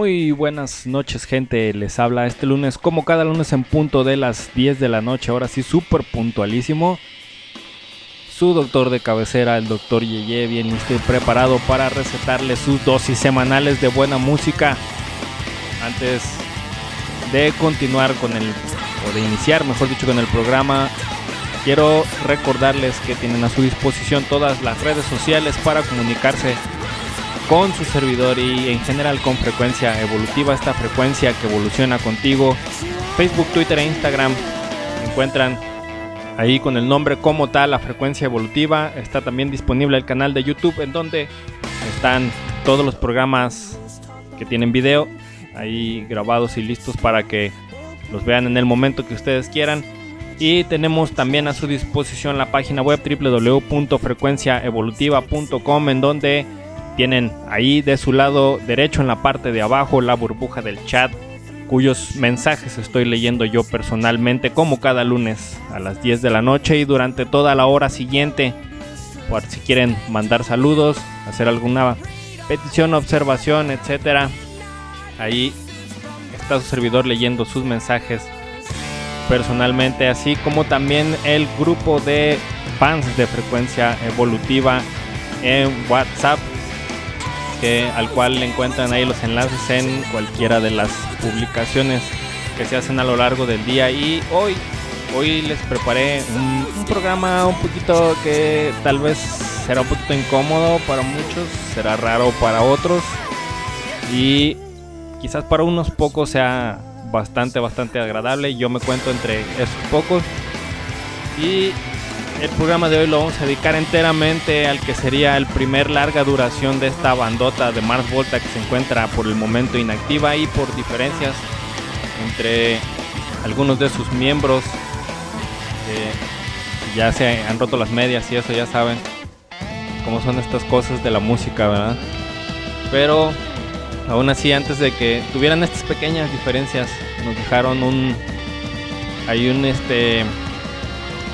Muy buenas noches gente, les habla este lunes como cada lunes en punto de las 10 de la noche, ahora sí súper puntualísimo. Su doctor de cabecera, el doctor Yeye, bien preparado para recetarle sus dosis semanales de buena música. Antes de continuar con el, o de iniciar mejor dicho con el programa, quiero recordarles que tienen a su disposición todas las redes sociales para comunicarse con su servidor y en general con frecuencia evolutiva, esta frecuencia que evoluciona contigo. Facebook, Twitter e Instagram encuentran ahí con el nombre como tal la frecuencia evolutiva. Está también disponible el canal de YouTube en donde están todos los programas que tienen video ahí grabados y listos para que los vean en el momento que ustedes quieran. Y tenemos también a su disposición la página web www.frecuenciaevolutiva.com en donde tienen ahí de su lado derecho en la parte de abajo la burbuja del chat cuyos mensajes estoy leyendo yo personalmente como cada lunes a las 10 de la noche y durante toda la hora siguiente por si quieren mandar saludos, hacer alguna petición, observación, etcétera. Ahí está su servidor leyendo sus mensajes personalmente, así como también el grupo de fans de frecuencia evolutiva en WhatsApp al cual encuentran ahí los enlaces en cualquiera de las publicaciones que se hacen a lo largo del día. Y hoy, hoy les preparé un programa un poquito que tal vez será un poquito incómodo para muchos, será raro para otros y quizás para unos pocos sea bastante, bastante agradable. Yo me cuento entre esos pocos. Y el programa de hoy lo vamos a dedicar enteramente al que sería el primer larga duración de esta bandota de Mars Volta que se encuentra por el momento inactiva y por diferencias entre algunos de sus miembros. eh, ya se han roto las medias y eso ya saben cómo son estas cosas de la música, ¿verdad? Pero aún así antes de que tuvieran estas pequeñas diferencias nos dejaron un hay un este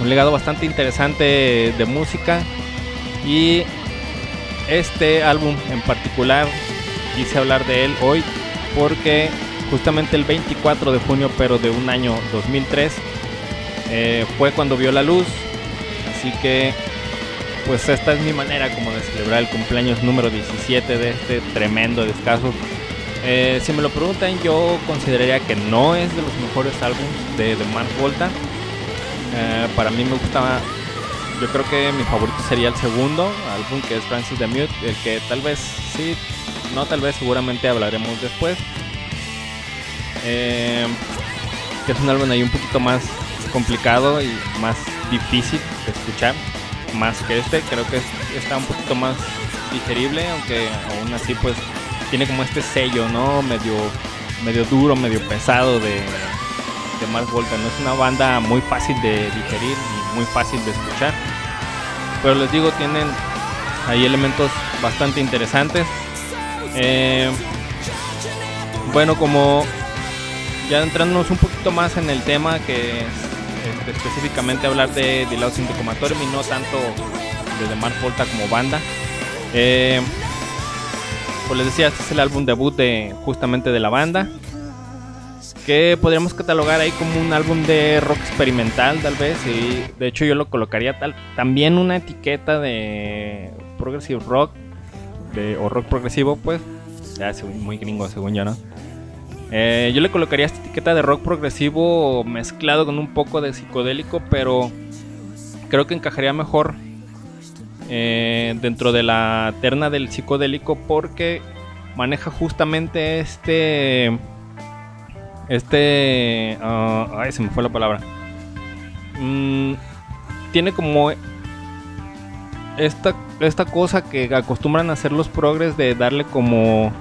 un legado bastante interesante de música. Y este álbum en particular quise hablar de él hoy porque justamente el 24 de junio pero de un año 2003 eh, fue cuando vio la luz. Así que pues esta es mi manera como de celebrar el cumpleaños número 17 de este tremendo descaso eh, si me lo preguntan yo consideraría que no es de los mejores álbumes de, de Mars Volta eh, para mí me gustaba, yo creo que mi favorito sería el segundo álbum que es Francis the Mute, el que tal vez sí, no tal vez seguramente hablaremos después. Eh, que es un álbum ahí un poquito más complicado y más difícil de escuchar, más que este, creo que es- está un poquito más digerible, aunque aún así pues tiene como este sello, ¿no? Medio, medio duro, medio pesado de, de Mars Volta. No es una banda muy fácil de digerir y muy fácil de escuchar. Pero les digo, tienen ahí elementos bastante interesantes. Eh, bueno, como ya entrándonos un poquito más en el tema, que es este, específicamente hablar de The Comatorium y no tanto de The Mars Volta como banda. Eh, pues les decía, este es el álbum debut de justamente de la banda que podríamos catalogar ahí como un álbum de rock experimental tal vez y de hecho yo lo colocaría tal también una etiqueta de progressive rock o rock progresivo pues ya es muy gringo según yo no Eh, yo le colocaría esta etiqueta de rock progresivo mezclado con un poco de psicodélico pero creo que encajaría mejor eh, dentro de la terna del psicodélico porque maneja justamente este este. ah, ay, se me fue la palabra. Mm, tiene como. Esta, esta cosa que acostumbran a hacer los progres de darle como.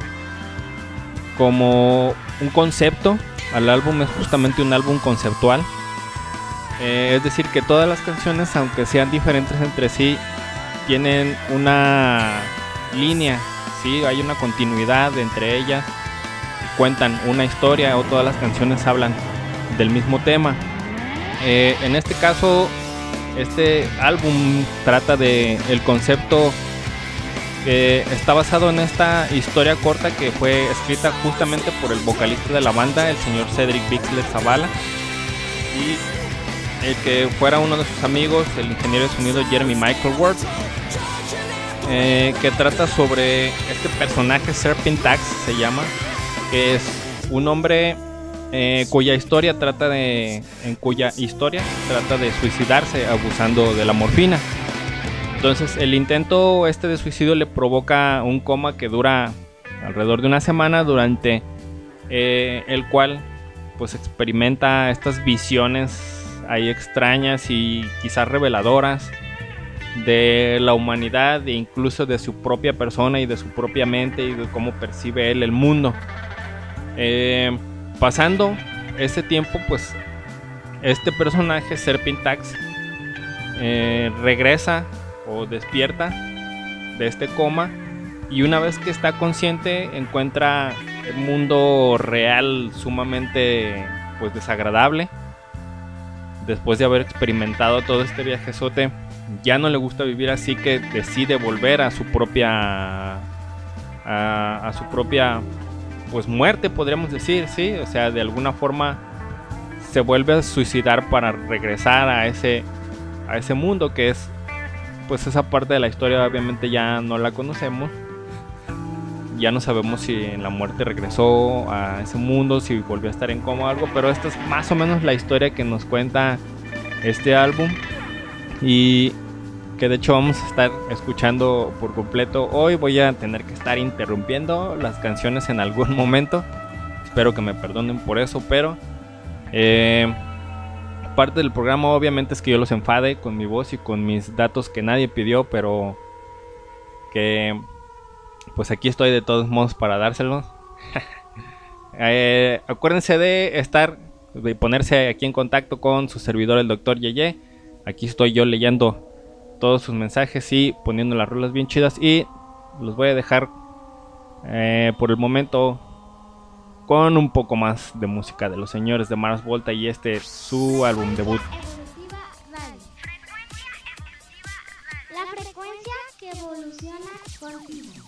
Como un concepto al álbum. Es justamente un álbum conceptual. Eh, es decir, que todas las canciones, aunque sean diferentes entre sí, tienen una línea. ¿sí? Hay una continuidad entre ellas cuentan una historia o todas las canciones hablan del mismo tema. Eh, en este caso, este álbum trata de el concepto Eh, está basado en esta historia corta que fue escrita justamente por el vocalista de la banda, el señor Cedric Bixler Zavala. Y el que fuera uno de sus amigos, el ingeniero de sonido Jeremy Michael Ward. eh, que trata sobre este personaje, Serpentax se llama, es un hombre eh, cuya historia trata de. en cuya historia trata de suicidarse abusando de la morfina. Entonces el intento este de suicidio le provoca un coma que dura alrededor de una semana durante eh, el cual pues experimenta estas visiones ahí extrañas y quizás reveladoras de la humanidad e incluso de su propia persona y de su propia mente y de cómo percibe él el mundo. Eh, pasando ese tiempo pues este personaje Serpentax eh, regresa o despierta de este coma y una vez que está consciente encuentra el mundo real sumamente pues desagradable. Después de haber experimentado todo este viajezote ya no le gusta vivir así que decide volver a su propia a su propia pues muerte podríamos decir sí o sea de alguna forma se vuelve a suicidar para regresar a ese a ese mundo que es pues esa parte de la historia obviamente ya no la conocemos. Ya no sabemos si en la muerte regresó a ese mundo, si volvió a estar en coma o algo, pero esta es más o menos la historia que nos cuenta este álbum y que de hecho vamos a estar escuchando por completo. Hoy voy a tener que estar interrumpiendo las canciones en algún momento. Espero que me perdonen por eso, pero eh, parte del programa obviamente es que yo los enfade con mi voz y con mis datos que nadie pidió, pero que pues aquí estoy de todos modos para dárselos. Eh, acuérdense de estar, de ponerse aquí en contacto con su servidor el doctor Yeye. Aquí estoy yo leyendo todos sus mensajes y poniendo las rolas bien chidas y los voy a dejar eh, por el momento con un poco más de música de los señores de Mars Volta y este es su álbum debut. La frecuencia que evoluciona contigo.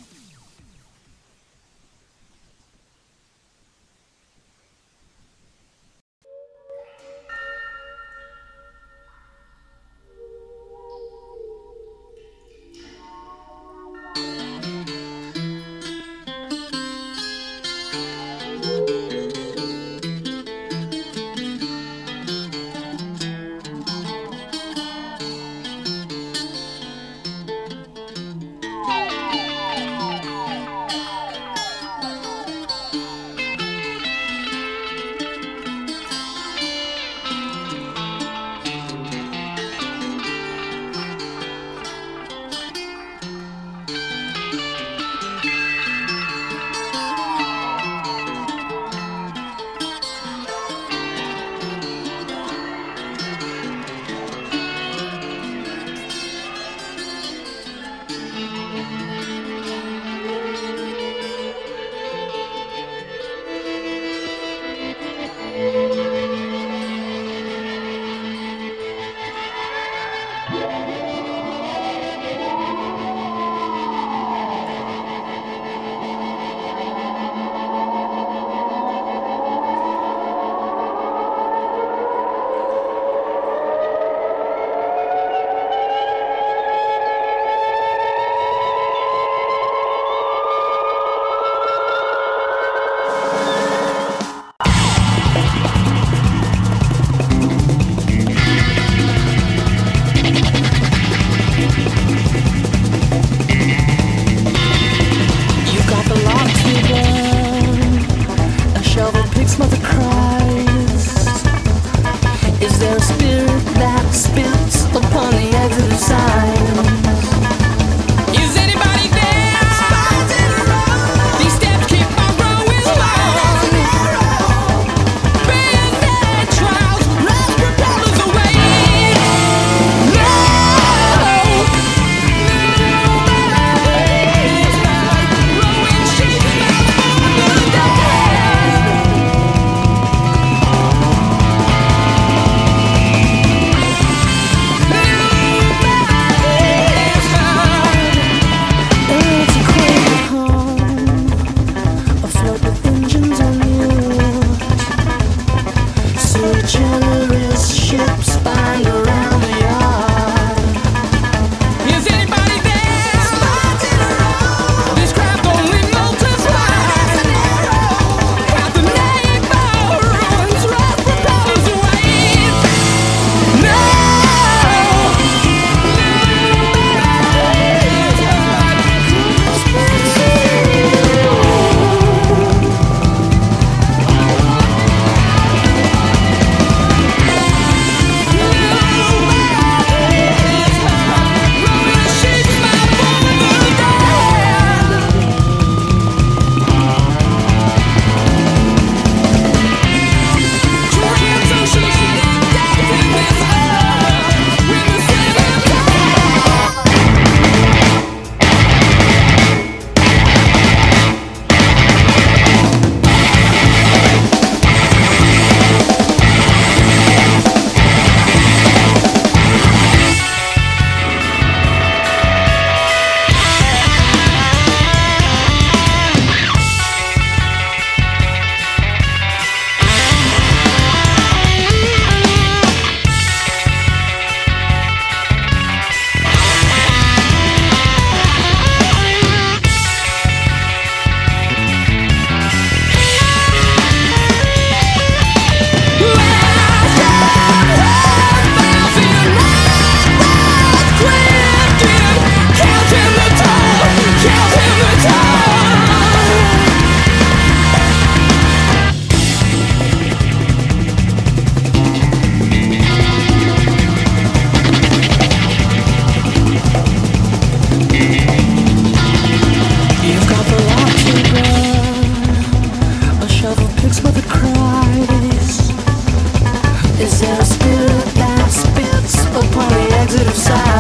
positive side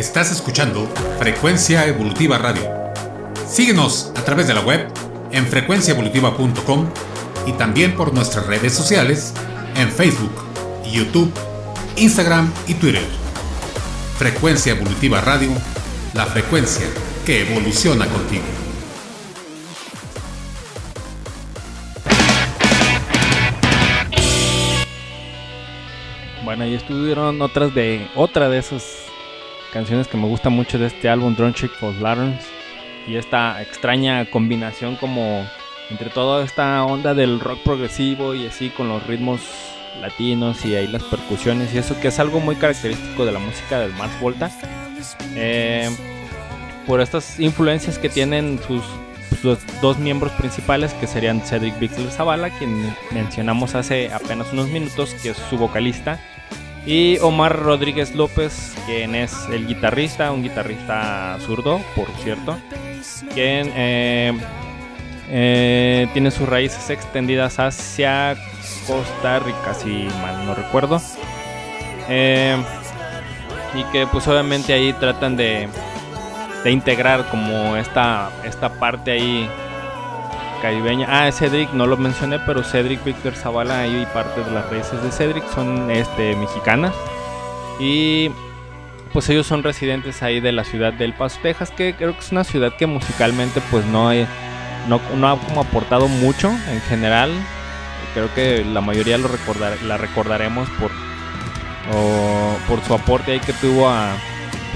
Estás escuchando Frecuencia Evolutiva Radio. Síguenos a través de la web en frecuenciaevolutiva.com y también por nuestras redes sociales en Facebook, YouTube, Instagram y Twitter. Frecuencia Evolutiva Radio, la frecuencia que evoluciona contigo. Bueno, ahí estuvieron otras de otra de esas canciones que me gusta mucho de este álbum Drone Chick for Lanterns y esta extraña combinación como entre toda esta onda del rock progresivo y así con los ritmos latinos y ahí las percusiones y eso que es algo muy característico de la música del Mars Volta Eh, por estas influencias que tienen sus, sus dos miembros principales que serían Cedric Bixler Zavala quien mencionamos hace apenas unos minutos que es su vocalista Y Omar Rodríguez López, quien es el guitarrista, un guitarrista zurdo, por cierto, quien eh, eh, tiene sus raíces extendidas hacia Costa Rica, si mal no recuerdo. Eh, y que pues obviamente ahí tratan de, de integrar como esta, esta parte ahí caribeña. Ah, Cedric, no lo mencioné, pero Cedric Víctor Zavala ahí parte de las raíces de Cedric son este, mexicanas. Y pues ellos son residentes ahí de la ciudad del Paso, Texas, que creo que es una ciudad que musicalmente pues no, ha como aportado mucho en general. Creo que la mayoría lo recordar, la recordaremos por, su aporte ahí que tuvo a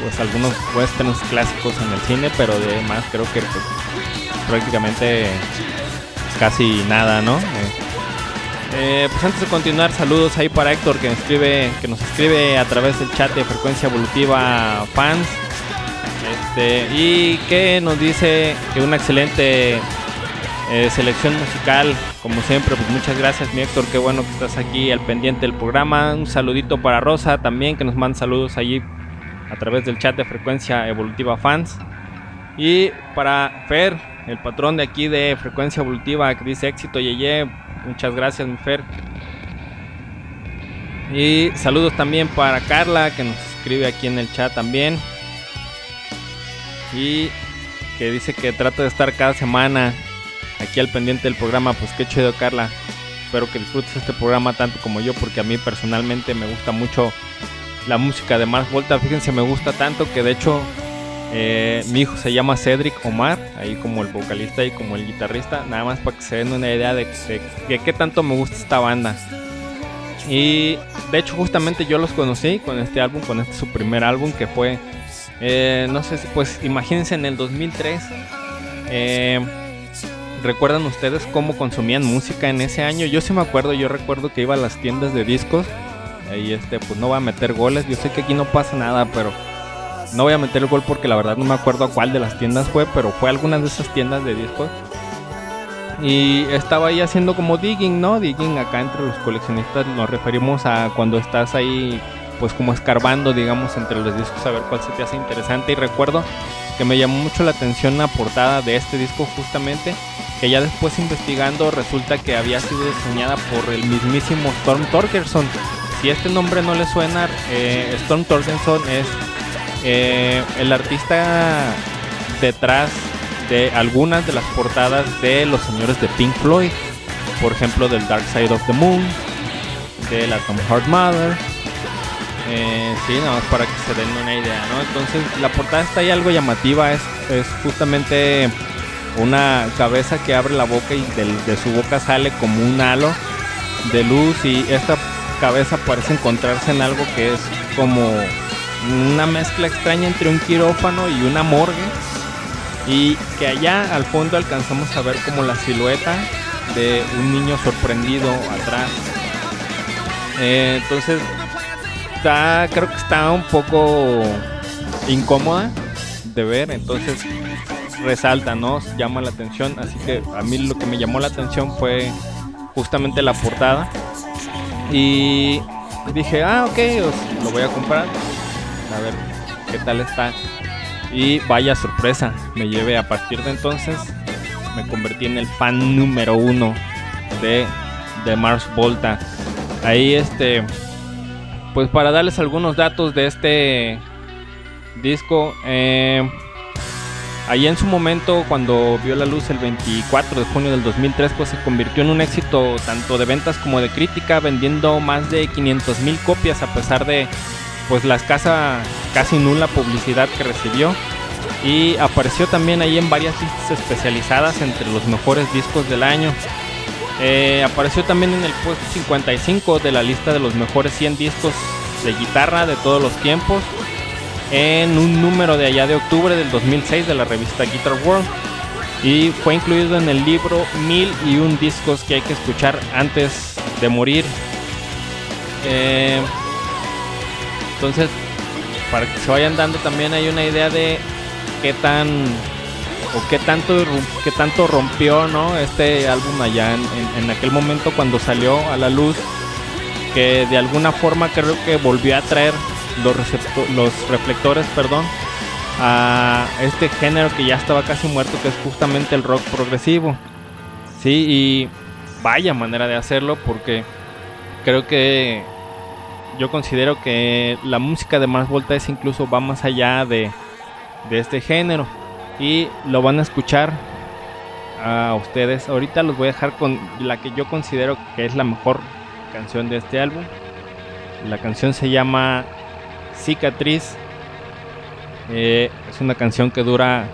pues algunos westerns clásicos en el cine, pero de más creo que pues, prácticamente casi nada, ¿no? Eh, eh, pues antes de continuar, saludos ahí para Héctor que escribe, que nos escribe a través del chat de frecuencia evolutiva fans. Este, y que nos dice que una excelente eh, selección musical, como siempre, pues muchas gracias mi Héctor, qué bueno que estás aquí al pendiente del programa. Un saludito para Rosa también, que nos manda saludos allí a través del chat de frecuencia evolutiva fans. Y para Fer, el patrón de aquí de frecuencia evolutiva, que dice éxito Yeye, muchas gracias mi Fer. Y saludos también para Carla, que nos escribe aquí en el chat también. Y que dice que trata de estar cada semana aquí al pendiente del programa. Pues qué chido, Carla. Espero que disfrutes este programa tanto como yo, porque a mí personalmente me gusta mucho la música de Mars Volta. Fíjense, me gusta tanto que de hecho eh, mi hijo se llama Cedric Omar, ahí como el vocalista y como el guitarrista. Nada más para que se den una idea de, qué tanto me gusta esta banda. Y de hecho justamente yo los conocí con este álbum, con este su primer álbum que fue, eh, no sé pues imagínense en el 2003. eh, ¿Recuerdan ustedes cómo consumían música en ese año? Yo sí me acuerdo, yo recuerdo que iba a las tiendas de discos. Ahí este, pues no voy a meter goles. Yo sé que aquí no pasa nada, pero no voy a meter el gol porque la verdad no me acuerdo a cuál de las tiendas fue, pero fue alguna de esas tiendas de discos. Y estaba ahí haciendo como digging, ¿no? Digging acá entre los coleccionistas nos referimos a cuando estás ahí pues como escarbando, digamos, entre los discos a ver cuál se te hace interesante. Y recuerdo que me llamó mucho la atención la portada de este disco justamente, que ya después investigando resulta que había sido diseñada por el mismísimo Storm Torgerson. Si este nombre no le suena, eh, Storm Torgerson es eh, el artista detrás de algunas de las portadas de los señores de Pink Floyd, por ejemplo del Dark Side of the Moon, de la Tom Heart Mother. Eh, sí, nada más para que se den una idea, ¿no? Entonces la portada está ahí algo llamativa, es, justamente una cabeza que abre la boca y del- de su boca sale como un halo de luz y esta cabeza parece encontrarse en algo que es como una mezcla extraña entre un quirófano y una morgue y que allá al fondo alcanzamos a ver como la silueta de un niño sorprendido atrás. Eh, entonces está, creo que está un poco incómoda de ver, entonces resalta, ¿no? Llama la atención, así que a mí lo que me llamó la atención fue justamente la portada y dije, ah, ok, os- lo voy a comprar, a ver qué tal está. Y vaya sorpresa, me llevé a partir de entonces, me convertí en el fan número uno de, de Mars Volta. Ahí este, pues para darles algunos datos de este disco, eh, ahí en su momento cuando vio la luz el 24 de junio del 2003, pues se convirtió en un éxito tanto de ventas como de crítica, vendiendo más de 500 mil copias a pesar de pues la escasa, casi nula publicidad que recibió. Y apareció también ahí en varias listas especializadas entre los mejores discos del año. Eh, apareció también en el puesto 55 de la lista de los mejores 100 discos de guitarra de todos los tiempos. En un número de allá de octubre del 2006 de la revista Guitar World. Y fue incluido en el libro Mil y un discos que hay que escuchar antes de morir. Eh, entonces, para que se vayan dando también hay una idea de qué tan o qué tanto qué tanto rompió no este álbum allá en, en- aquel momento cuando salió a la luz que de alguna forma creo que volvió a traer los, los reflectores, perdón, a este género que ya estaba casi muerto, que es justamente el rock progresivo. Sí, y vaya manera de hacerlo porque creo que yo considero que la música de Mars Voltaire incluso va más allá de, de este género y lo van a escuchar a ustedes. Ahorita los voy a dejar con la que yo considero que es la mejor canción de este álbum. La canción se llama Cicatriz. Eh, es una canción que dura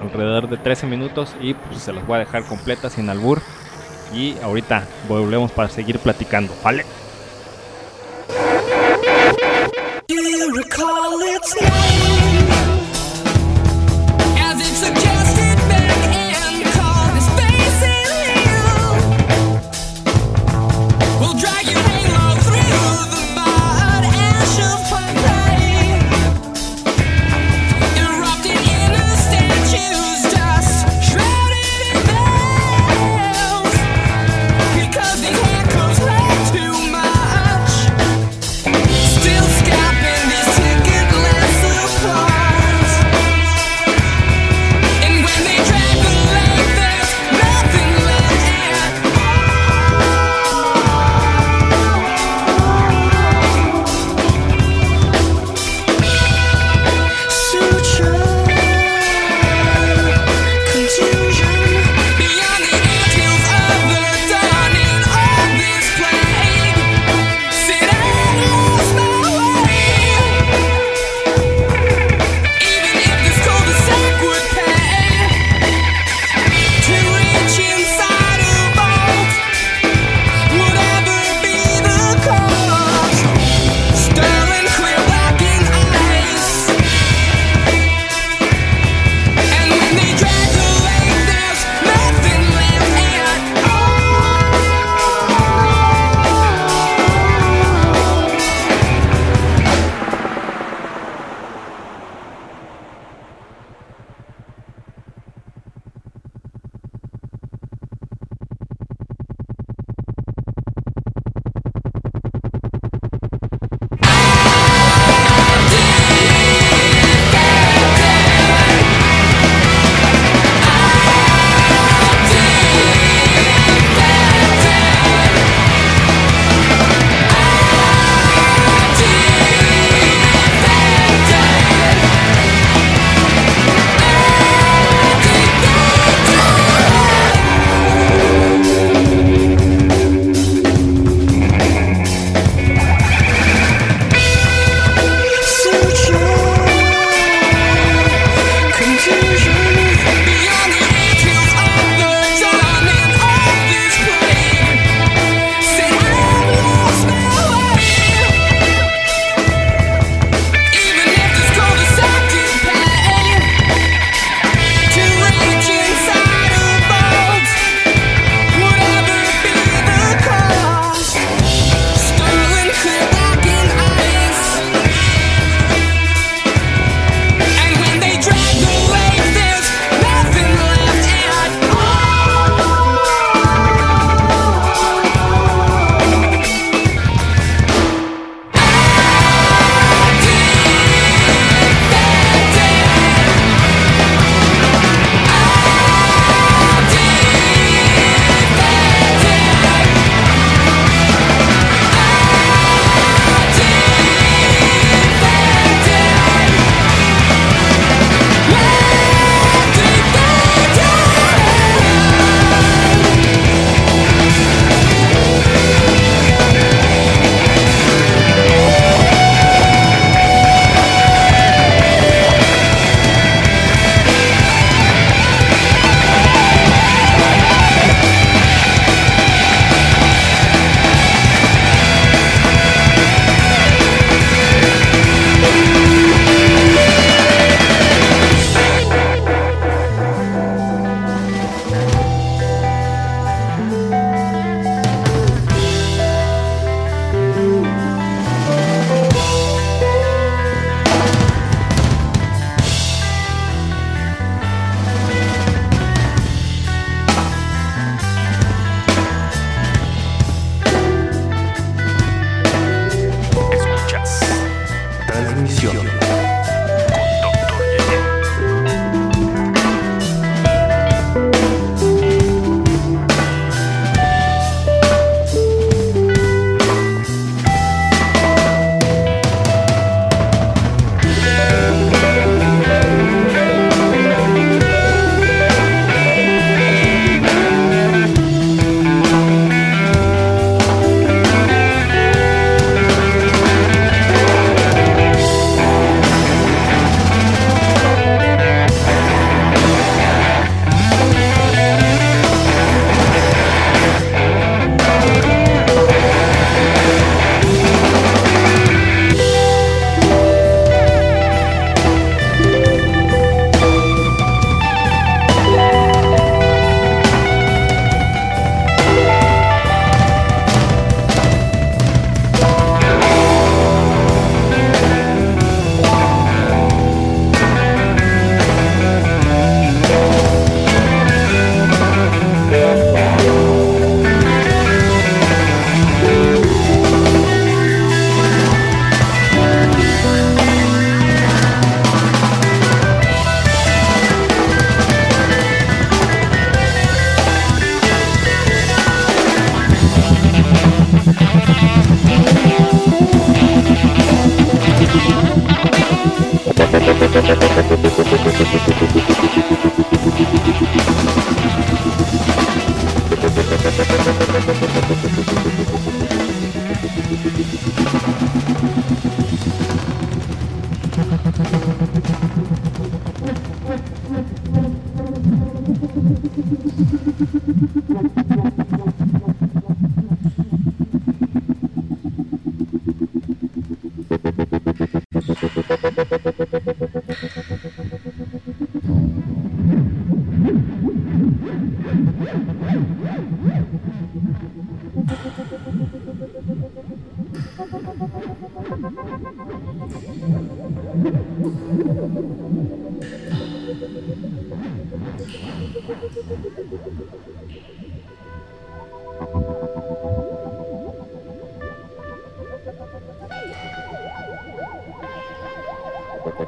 alrededor de 13 minutos y pues se las voy a dejar completa sin albur. Y ahorita volvemos para seguir platicando, ¿vale? You recall its name?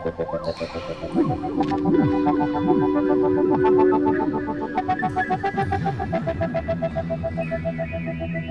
Thank you.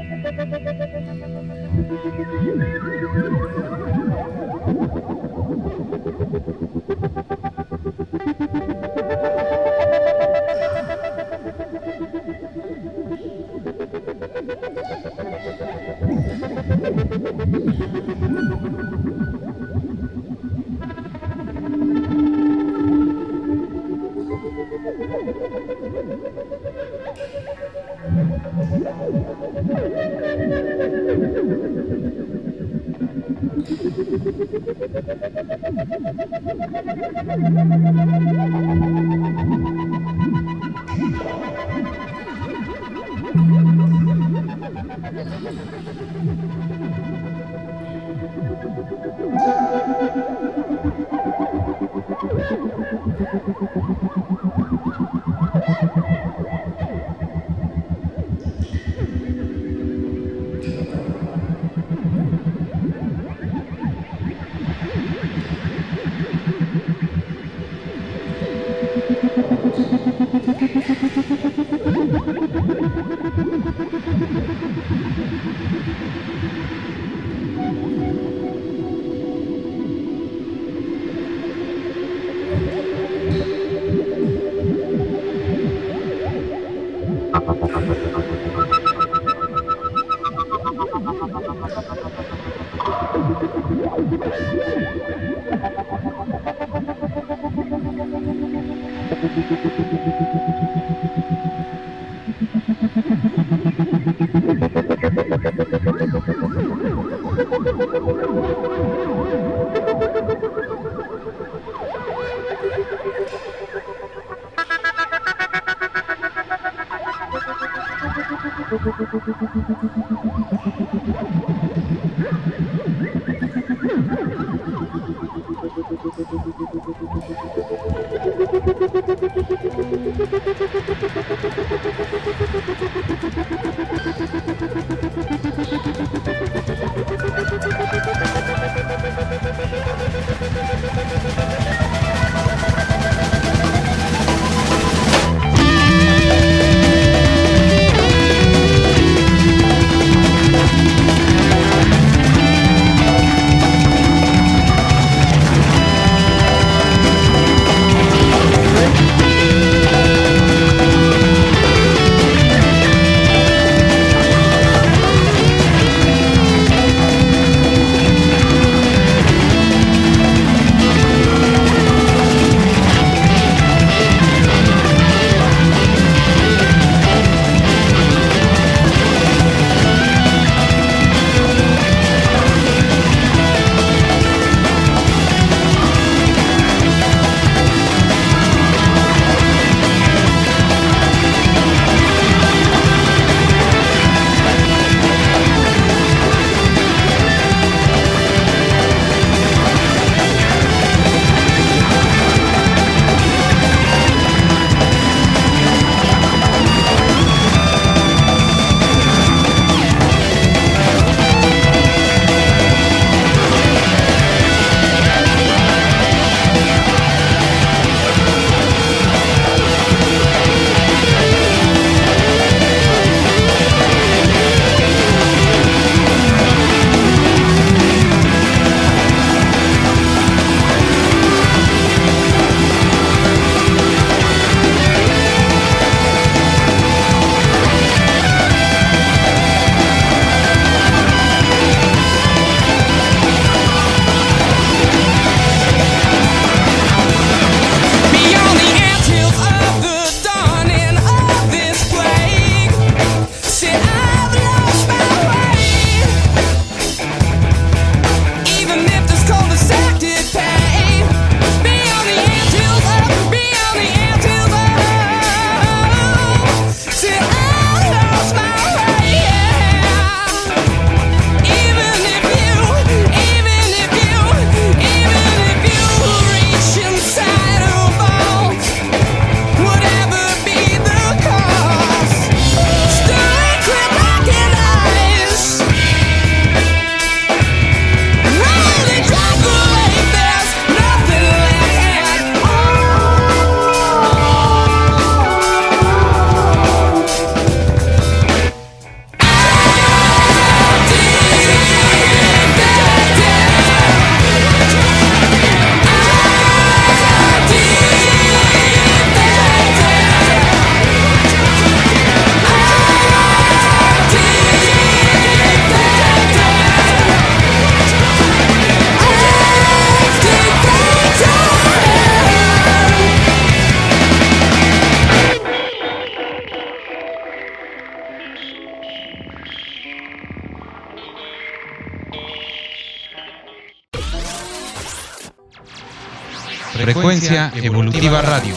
Frecuencia Evolutiva Radio.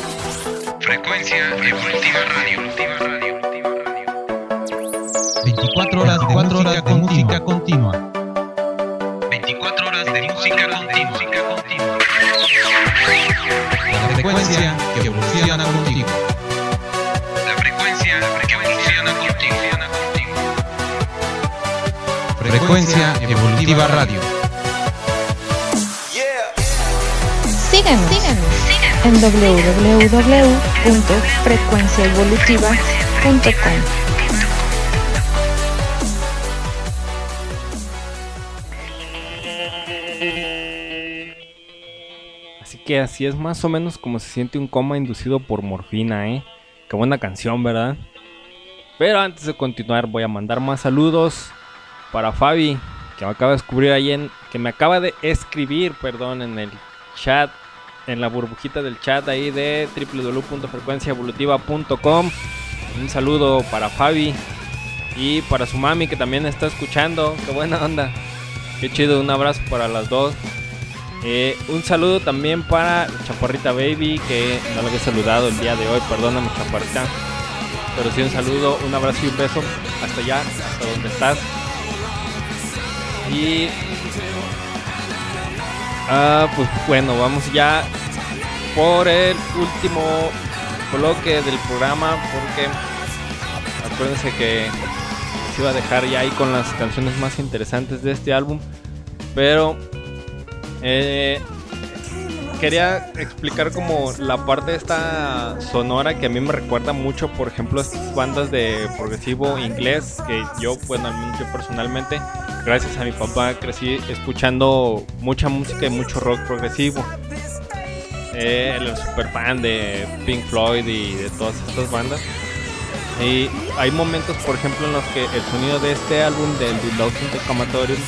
Frecuencia Evolutiva Radio. 24 horas de música continua. continua. 24 horas de música continua. La frecuencia que evoluciona contigo. La frecuencia que evoluciona contigo. Frecuencia Evolutiva Radio. Síguenos, en www.frecuenciaevolutiva.com. Así que así es más o menos como se siente un coma inducido por morfina, ¿eh? Qué buena canción, ¿verdad? Pero antes de continuar voy a mandar más saludos para Fabi, que me acaba de descubrir ahí en... que me acaba de escribir, perdón, en el chat, en la burbujita del chat ahí de www.frecuenciaevolutiva.com. Un saludo para Fabi y para su mami que también está escuchando. Qué buena onda. Qué chido, un abrazo para las dos. Eh, un saludo también para Chaparrita Baby, que no lo había saludado el día de hoy, perdóname Chaparrita. Pero sí un saludo, un abrazo y un beso hasta allá, hasta donde estás. Y... Ah, pues bueno, vamos ya por el último bloque del programa, porque acuérdense que se iba a dejar ya ahí con las canciones más interesantes de este álbum. Pero eh, quería explicar como la parte esta sonora que a mí me recuerda mucho, por ejemplo, estas bandas de progresivo inglés que yo, bueno, al menos yo personalmente, gracias a mi papá, crecí escuchando mucha música y mucho rock progresivo. Eh, era super fan de Pink Floyd y de todas estas bandas. Y hay momentos, por ejemplo, en los que el sonido de este álbum, del Below Comatorium,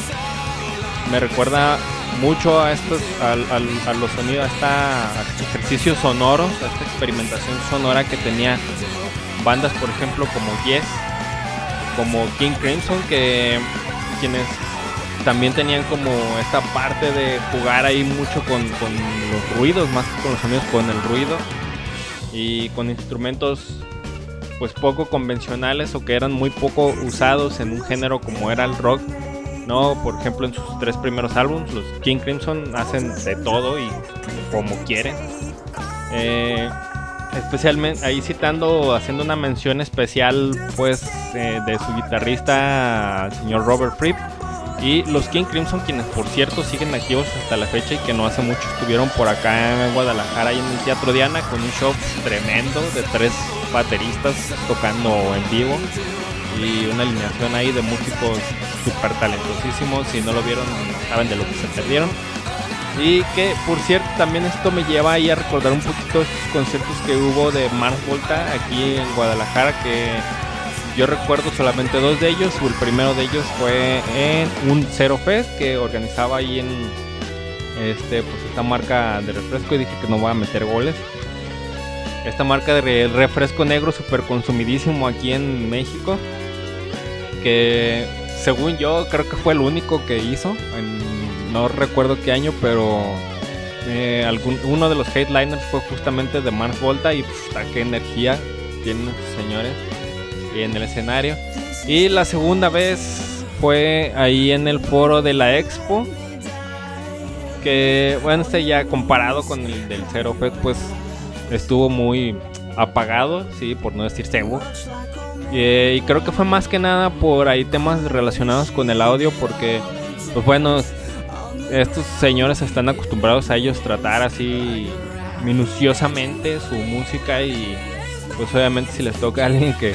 me recuerda mucho a estos a, los sonidos a, estos ejercicios sonoros a esta experimentación sonora que tenía bandas por ejemplo como Yes como King Crimson que quienes también tenían como esta parte de jugar ahí mucho con, con los ruidos más que con los sonidos con el ruido y con instrumentos pues poco convencionales o que eran muy poco usados en un género como era el rock no, por ejemplo, en sus tres primeros álbumes, los King Crimson hacen de todo y como quieren. Eh, especialmente ahí citando, haciendo una mención especial, pues, eh, de su guitarrista, señor Robert Fripp. Y los King Crimson, quienes por cierto siguen activos hasta la fecha y que no hace mucho estuvieron por acá en Guadalajara y en el Teatro Diana con un show tremendo de tres bateristas tocando en vivo y una alineación ahí de músicos súper talentosísimos. Si no lo vieron, saben de lo que se perdieron. Y que, por cierto, también esto me lleva ahí a recordar un poquito estos conciertos que hubo de Mars Volta aquí en Guadalajara, que yo recuerdo solamente dos de ellos. El primero de ellos fue en un Zero Fest que organizaba ahí en este, pues esta marca de refresco y dije que no voy a meter goles. Esta marca de re- refresco negro super consumidísimo aquí en México. Que según yo creo que fue el único que hizo. no recuerdo qué año, pero eh, algún, uno de los headliners fue justamente de Mars Volta. Y pues, qué energía tienen estos señores en el escenario. Y la segunda vez fue ahí en el foro de la Expo. Que bueno, este ya comparado con el del Zero Fest, pues estuvo muy apagado, sí, por no decir cebo. Eh, y creo que fue más que nada por ahí temas relacionados con el audio, porque, pues bueno, estos señores están acostumbrados a ellos tratar así minuciosamente su música y pues obviamente si les toca a alguien que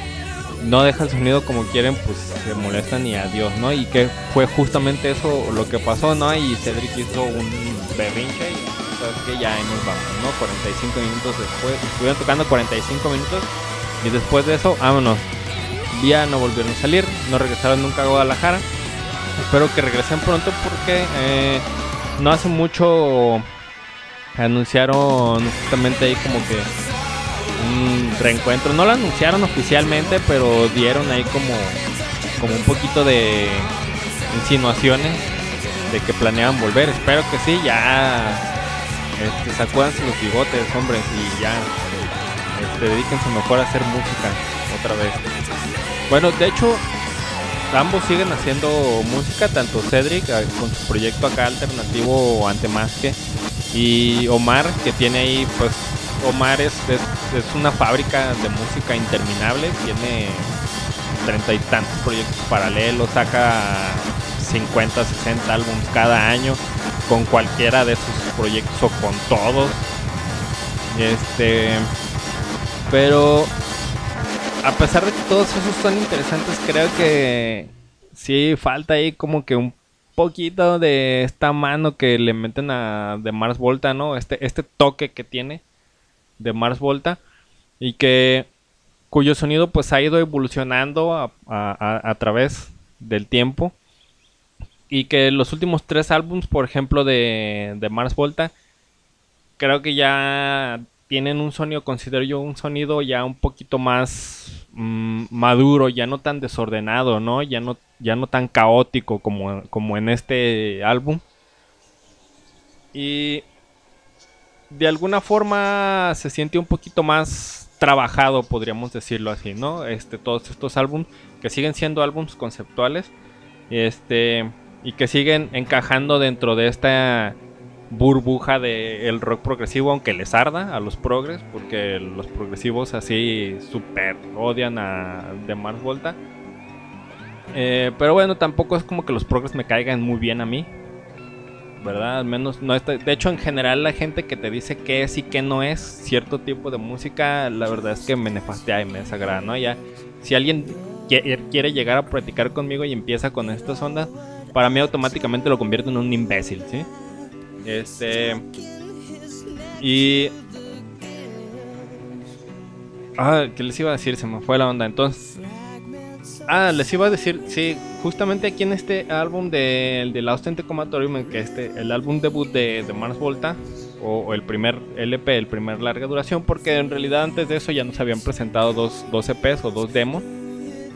no deja el sonido como quieren, pues se molestan y adiós, ¿no? Y que fue justamente eso lo que pasó, ¿no? Y Cedric hizo un berrinche y sabes que ya nos vamos, ¿no? 45 minutos después, estuvieron tocando 45 minutos y después de eso, vámonos. Ya no volvieron a salir, no regresaron nunca a Guadalajara. Espero que regresen pronto porque eh, no hace mucho anunciaron justamente ahí como que un reencuentro. No lo anunciaron oficialmente, pero dieron ahí como, como un poquito de insinuaciones de que planeaban volver. Espero que sí, ya este, sacúdanse los bigotes, hombres, y ya este, dedíquense mejor a hacer música otra vez. Bueno, de hecho, ambos siguen haciendo música, tanto Cedric eh, con su proyecto acá alternativo ante más que y Omar que tiene ahí pues Omar es, es, es una fábrica de música interminable, tiene treinta y tantos proyectos paralelos, saca 50, 60 álbumes cada año con cualquiera de sus proyectos o con todos. Este, pero a pesar de que todos esos son interesantes, creo que sí falta ahí como que un poquito de esta mano que le meten a de Mars Volta, ¿no? Este, este toque que tiene de Mars Volta y que cuyo sonido pues ha ido evolucionando a, través del tiempo y que los últimos tres álbums, por ejemplo, de, de Mars Volta, creo que ya tienen un sonido, considero yo, un sonido ya un poquito más mm, maduro, ya no tan desordenado, ¿no? Ya no, ya no tan caótico como, como en este álbum. Y de alguna forma se siente un poquito más trabajado, podríamos decirlo así, ¿no? Este, todos estos álbumes que siguen siendo álbumes conceptuales, este, y que siguen encajando dentro de esta burbuja del rock progresivo, aunque les arda a los progres, porque los progresivos así super odian a The Mars Volta. Eh, pero bueno, tampoco es como que los progres me caigan muy bien a mí. ¿Verdad? Al menos no está. De hecho, en general, la gente que te dice qué es y qué no es cierto tipo de música, la verdad es que me nefastea y me desagrada, ¿no? Ya, si alguien qui- quiere llegar a practicar conmigo y empieza con estas ondas, para mí automáticamente lo convierte en un imbécil, ¿sí? Este. Y. Ah, ¿qué les iba a decir? Se me fue la onda. Entonces. Ah, les iba a decir, sí, justamente aquí en este álbum de, de Lost Comatorium, en que este, el álbum debut de, de Mars Volta, o, o el primer LP, el primer larga duración, porque en realidad antes de eso ya nos habían presentado dos, dos EPs o dos demos.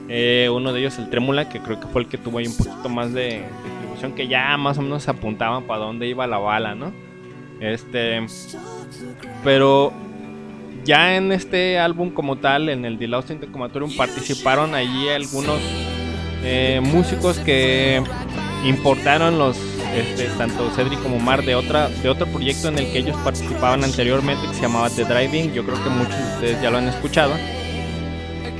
Eh, uno de ellos, el Trémula, que creo que fue el que tuvo ahí un poquito más de que ya más o menos apuntaban para dónde iba la bala, ¿no? Este. Pero ya en este álbum como tal, en el The Lost in the Comatorium, participaron allí algunos eh, músicos que importaron los este, tanto Cedric como Mar de otra de otro proyecto en el que ellos participaban anteriormente que se llamaba The Driving. Yo creo que muchos de ustedes ya lo han escuchado.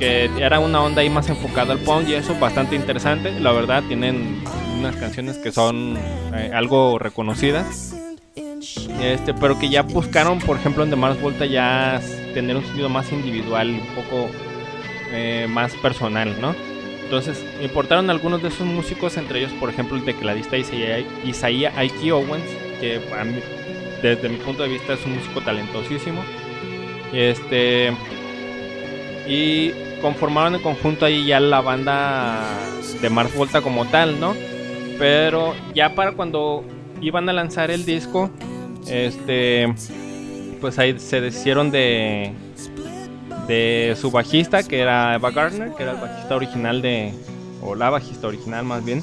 Que era una onda ahí más enfocada al punk y eso bastante interesante. La verdad tienen unas canciones que son eh, algo reconocidas. Este, pero que ya buscaron, por ejemplo, en The Mars Volta ya tener un sonido más individual, un poco eh, más personal, ¿no? Entonces, importaron algunos de esos músicos, entre ellos, por ejemplo, el tecladista Isaiah Aiki Owens, que a mí, desde mi punto de vista es un músico talentosísimo. Este y conformaron en conjunto ahí ya la banda de Mars Volta como tal, ¿no? Pero ya para cuando iban a lanzar el disco, este, pues ahí se deshicieron de de su bajista que era Eva Gardner, que era el bajista original de o la bajista original más bien,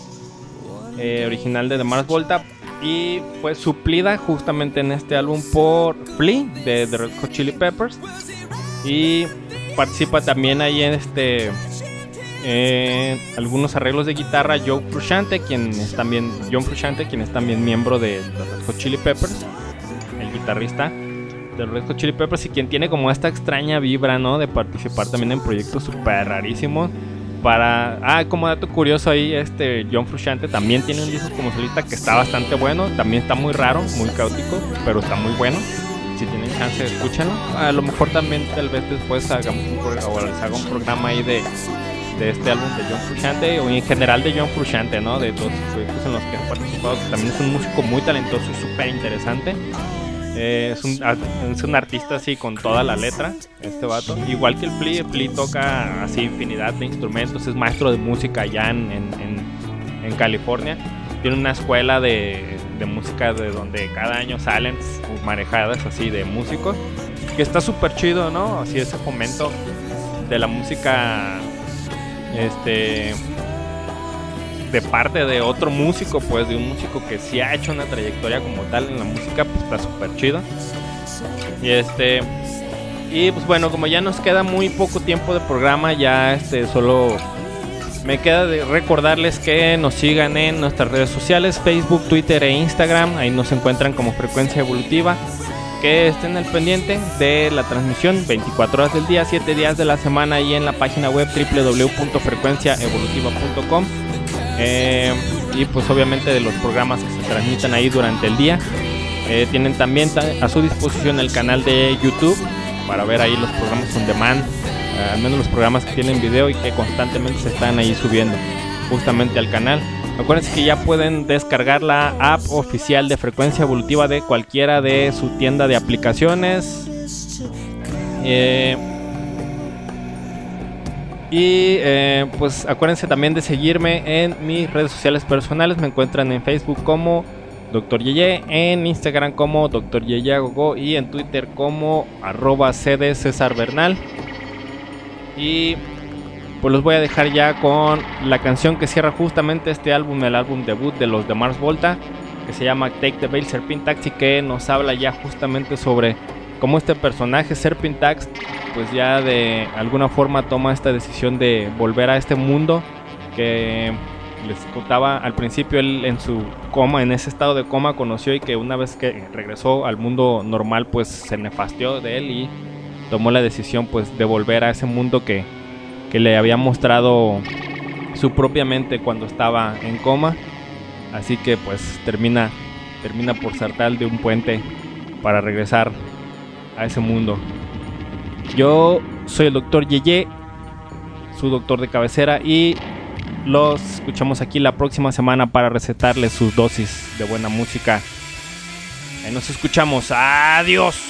eh, original de The Mars Volta y fue suplida justamente en este álbum por Flea de The Red Hot Chili Peppers y participa también ahí en este eh, algunos arreglos de guitarra Joe Frusciante quien es también John Frusciante quien es también miembro de The Red Hot Chili Peppers el guitarrista de Red Hot Chili Peppers y quien tiene como esta extraña vibra no de participar también en proyectos súper rarísimos. Para ah como dato curioso ahí este John Frusciante también tiene un disco como solista que está bastante bueno también está muy raro muy caótico pero está muy bueno si tienen chance escúchenlo a lo mejor también tal vez después hagamos un o les haga un programa ahí de de este álbum de John Frusciante o en general de John Frusciante, ¿no? De todos los proyectos en los que ha participado, que también es un músico muy talentoso y súper interesante. Eh, es, un, es un artista así con toda la letra, este vato. Igual que el Flea, el Flea toca así infinidad de instrumentos, es maestro de música allá en, en- en California. Tiene una escuela de, de música de donde cada año salen marejadas así de músicos. Que está súper chido, ¿no? Así ese fomento de la música este de parte de otro músico, pues de un músico que sí ha hecho una trayectoria como tal en la música, pues está súper chido. Y este y pues bueno, como ya nos queda muy poco tiempo de programa, ya este solo me queda de recordarles que nos sigan en nuestras redes sociales, Facebook, Twitter e Instagram, ahí nos encuentran como Frecuencia Evolutiva, que estén al pendiente de la transmisión 24 horas del día, 7 días de la semana y en la página web www.frecuenciaevolutiva.com. Eh, y pues obviamente de los programas que se transmitan ahí durante el día. Eh, tienen también ta- a su disposición el canal de YouTube para ver ahí los programas on demand, al menos los programas que tienen video y que constantemente se están ahí subiendo justamente al canal. Acuérdense que ya pueden descargar la app oficial de frecuencia evolutiva de cualquiera de su tienda de aplicaciones. Eh, y eh, pues acuérdense también de seguirme en mis redes sociales personales. Me encuentran en Facebook como Dr. Yeye, en Instagram como Dr. Yeyagogo y en Twitter como arroba CD César Bernal. Y pues los voy a dejar ya con la canción que cierra justamente este álbum, el álbum debut de los de Mars Volta, que se llama Take the Veil Serpentax y que nos habla ya justamente sobre cómo este personaje Serpentax pues ya de alguna forma toma esta decisión de volver a este mundo que les contaba al principio él en su coma, en ese estado de coma conoció y que una vez que regresó al mundo normal pues se nefastió de él y tomó la decisión pues de volver a ese mundo que, que le había mostrado su propia mente cuando estaba en coma. Así que pues termina, termina por saltar de un puente para regresar a ese mundo. Yo soy el doctor Yeye, su doctor de cabecera, y los escuchamos aquí la próxima semana para recetarles sus dosis de buena música. Nos escuchamos. Adiós.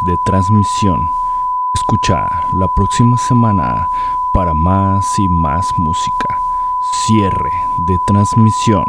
de transmisión. Escucha la próxima semana para más y más música. Cierre de transmisión.